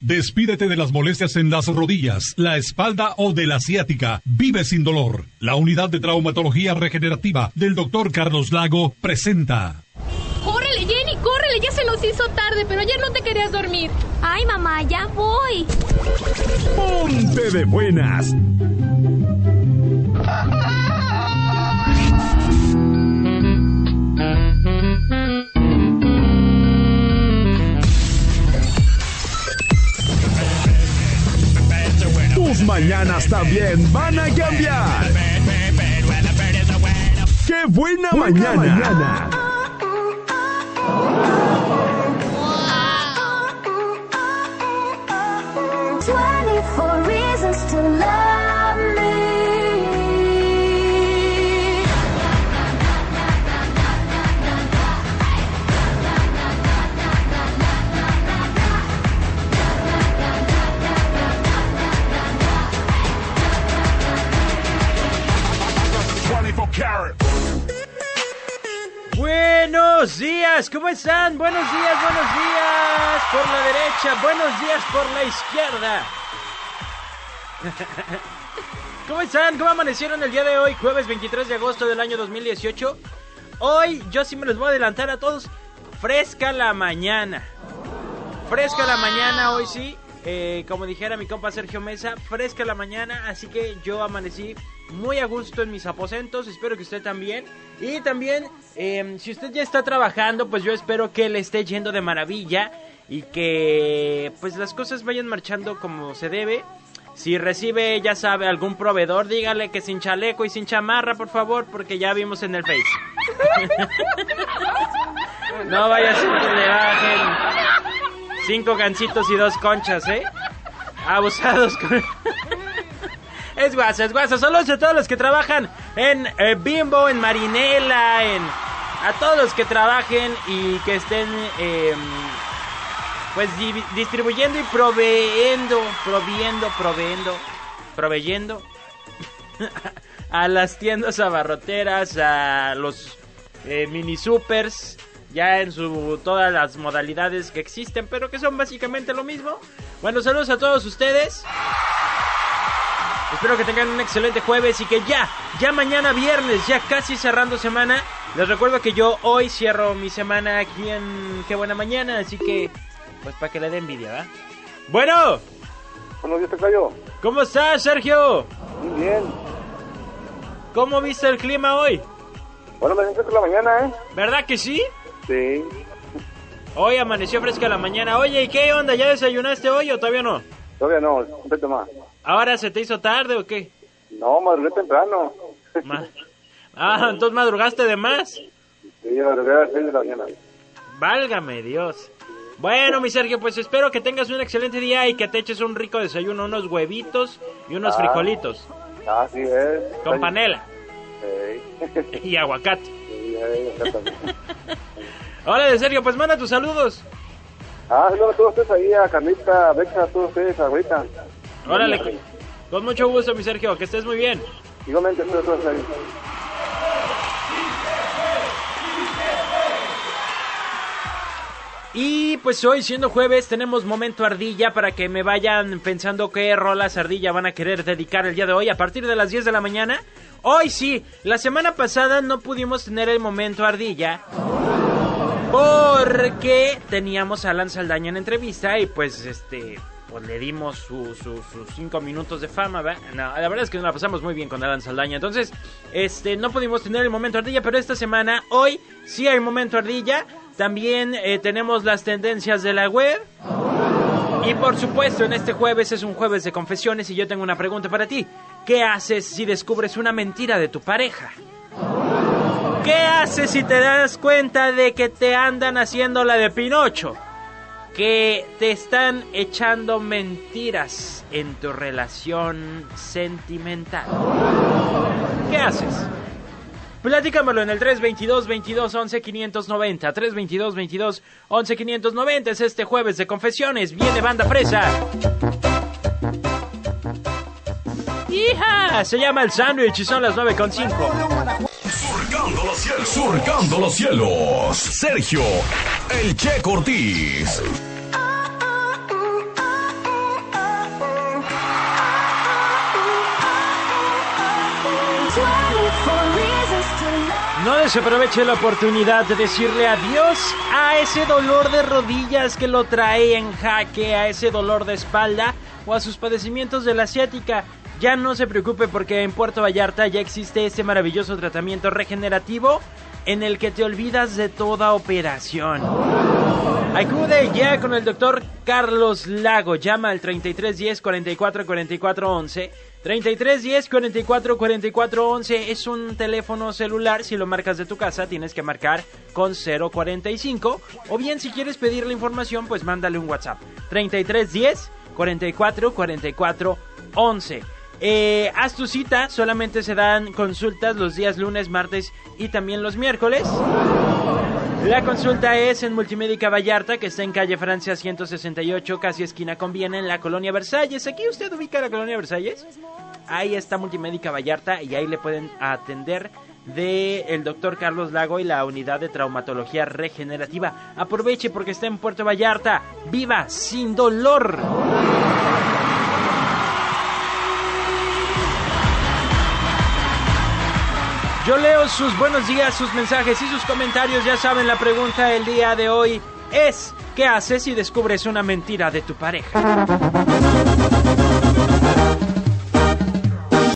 Despídete de las molestias en las rodillas, la espalda o de la ciática. Vive sin dolor. La unidad de traumatología regenerativa del doctor Carlos Lago presenta. ¡Córrele, Jenny! ¡Córrele! Ya se nos hizo tarde, pero ayer no te querías dormir. Ay, mamá, ya voy. Ponte de buenas. Mañanas también van a cambiar. ¡Qué buena, mañana! 24 Buenos días, ¿cómo están? Buenos días, buenos días por la derecha, buenos días por la izquierda. ¿Cómo están? ¿Cómo amanecieron el día de hoy, jueves 23 de agosto del año 2018? Hoy yo sí me les voy a adelantar a todos. Fresca la mañana. Fresca la mañana hoy sí. Eh, como dijera mi compa Sergio Mesa, fresca la mañana, así que yo amanecí muy a gusto en mis aposentos, espero que usted también. Y también, eh, si usted ya está trabajando, pues yo espero que le esté yendo de maravilla y que pues las cosas vayan marchando como se debe. Si recibe, ya sabe, algún proveedor, dígale que sin chaleco y sin chamarra, por favor, porque ya vimos en el Face. no vaya a ser que cinco gancitos y dos conchas, ¿eh? Abusados con... Es guasa, es guasa. Saludos a todos los que trabajan en eh, Bimbo, en Marinela, en... A todos los que trabajen y que estén... eh, pues di- distribuyendo y proveyendo, proviendo, proveendo, proveyendo a las tiendas abarroteras, a los eh, mini supers, ya en su todas las modalidades que existen, pero que son básicamente lo mismo. Bueno, saludos a todos ustedes. Espero que tengan un excelente jueves y que ya, ya mañana viernes, ya casi cerrando semana. Les recuerdo que yo hoy cierro mi semana aquí en Qué Buena Mañana, así que, pues para que le dé envidia, ¿va? Bueno, Buenos días, Tocayo. ¿cómo estás, Sergio? Muy bien. ¿Cómo viste el clima hoy? Bueno, me siento por la mañana, ¿eh? ¿Verdad que sí? Sí. Hoy amaneció fresca la mañana. Oye, ¿y qué onda? ¿Ya desayunaste hoy o todavía no? Todavía no, un poquito más. ¿Ahora se te hizo tarde o qué? No, madrugué temprano. Ma- Ah, entonces madrugaste de más. Sí, madrugué a las 6 de la mañana. Válgame Dios. Bueno, mi Sergio, pues espero que tengas un excelente día y que te eches un rico desayuno, unos huevitos y unos Ah. frijolitos Así es. con panela Sí. y aguacate. Sí. Hola, de Sergio, pues manda tus saludos. Ah, saludos a todos ustedes ahí, a Carlita, a Bexa, a todos ustedes, ahorita. Órale, con mucho gusto, mi Sergio, que estés muy bien. Igualmente, ustedes ahí. Y pues hoy, siendo jueves, tenemos momento ardilla para que me vayan pensando qué rolas ardilla van a querer dedicar el día de hoy a partir de las 10 de la mañana. Hoy sí, la semana pasada no pudimos tener el momento ardilla porque teníamos a Alan Saldaña en entrevista y pues este pues le dimos su- su- sus cinco minutos de fama, la verdad es que nos la pasamos muy bien con Alan Saldaña. Entonces, este, no pudimos tener el momento ardilla, pero esta semana, hoy, sí hay momento ardilla. También eh, tenemos las tendencias de la web. Y por supuesto, en este jueves es un jueves de confesiones y yo tengo una pregunta para ti. ¿Qué haces si descubres una mentira de tu pareja? ¿Qué haces si te das cuenta de que te andan haciendo la de Pinocho? Que te están echando mentiras en tu relación sentimental. ¿Qué haces? Platícamelo en el 322 22 11 590 322 22 11 590 Es este jueves de confesiones Viene banda fresa ¡Hija! Se llama el sándwich y son las 9.5 Surcando los cielos. Surcando los cielos. Sergio, el Che Cortiz. No desaproveche la oportunidad de decirle adiós a ese dolor de rodillas que lo trae en jaque, a ese dolor de espalda o a sus padecimientos de la asiática. Ya no se preocupe porque en Puerto Vallarta ya existe ese maravilloso tratamiento regenerativo en el que te olvidas de toda operación. Acude ya con el doctor Carlos Lago. Llama al 3310 44 44 11. 3310 44 44 11 es un teléfono celular. Si lo marcas de tu casa, tienes que marcar con 045. O bien, si quieres pedir la información, pues mándale un WhatsApp. 3310 44 44 11. Eh, haz tu cita, solamente se dan consultas los días lunes, martes y también los miércoles. La consulta es en Multimédica Vallarta, que está en calle Francia 168, casi esquina conviene, en la colonia Versalles. ¿Aquí usted ubica la colonia Versalles? Ahí está Multimédica Vallarta y ahí le pueden atender de el doctor Carlos Lago y la unidad de traumatología regenerativa. Aproveche porque está en Puerto Vallarta. ¡Viva sin dolor! Yo leo sus buenos días, sus mensajes y sus comentarios. Ya saben, la pregunta del día de hoy es, ¿qué haces si descubres una mentira de tu pareja?